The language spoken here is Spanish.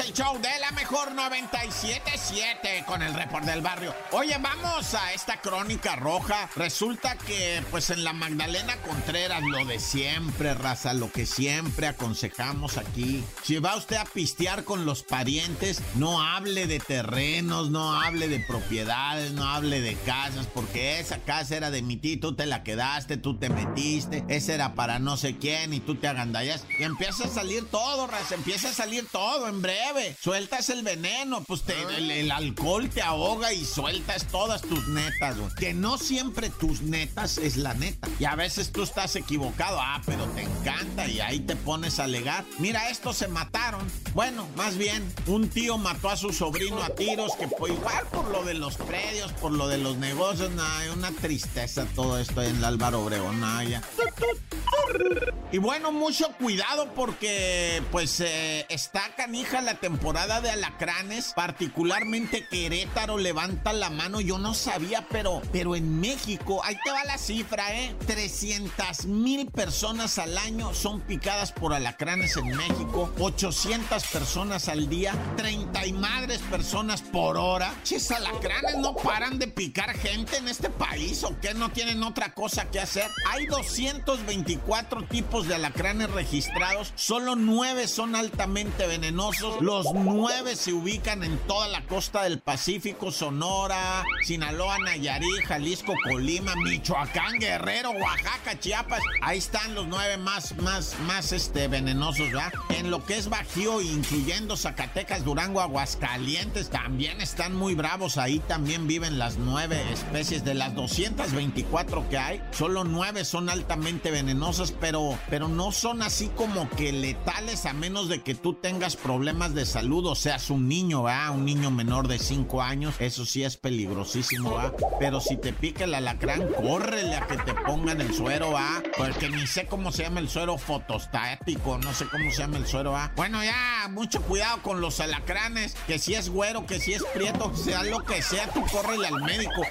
el show de la mejor 977 con el report del barrio. Oye, vamos a esta crónica roja. Resulta que, pues en la Magdalena Contreras, lo de siempre, raza, lo que siempre aconsejamos aquí. Si va usted a pistear con los parientes, no hable de terrenos, no hable de propiedades, no hable de casas, porque esa casa era de mi tío, tú te la quedaste, tú te metiste, esa era para no sé quién y tú te agandallas. Y empieza a salir todo, raza, empieza a salir todo en breve. Sueltas el veneno, pues te- el, alcohol te ahoga y sueltas todas tus netas. Que no siempre tus netas es la neta. Y a veces tú estás equivocado, ah, pero te encanta y ahí te pones a alegar. Mira, estos se mataron. Bueno, más bien, un tío mató a su sobrino a tiros, que fue igual por lo de los predios, por lo de los negocios, nah, una tristeza todo esto en el Álvaro Obregón, nah, ya. Y bueno, mucho cuidado porque pues eh, está canija la temporada de alacranes, particularmente Querétaro levanta la mano, yo no sabía, pero, pero en México, ahí te va la cifra, ¿eh? 300 mil personas al año son picadas por alacranes en México, 800 personas al día, 30 y madres personas por hora. Ches, alacranes no paran de picar gente en este país o qué, no tienen otra cosa que hacer. Hay 224 tipos de alacranes registrados, solo 9 son altamente venenosos, los 9 se ubican en toda la costa del Pacífico, Sonora, Sinaloa, Nayarit, Jalisco, Colima, Michoacán, Guerrero, Oaxaca, Chiapas. Ahí están los 9 más, más, más este, venenosos, ¿verdad? En lo que es Bajío, incluyendo Zacatecas, Durango, Aguascalientes, también están muy bravos. Ahí también viven las 9 especies de las 224 que hay. Solo 9 son altamente venenosas, pero, pero no son así como que letales a menos de que tú tengas problemas de salud o seas un niño, ¿verdad? Un niño menor de 5 años, eso sí es peligrosísimo, ¿verdad? Pero si te pica el alacrán, córrele a que te pongan el suero, ¿verdad? Porque ni sé cómo se llama el suero fotostático, no sé cómo se llama el suero, ¿verdad? Bueno, ya, mucho cuidado con los alacranes, que si es güero, que si es prieto, sea lo que sea, tú córrele al médico.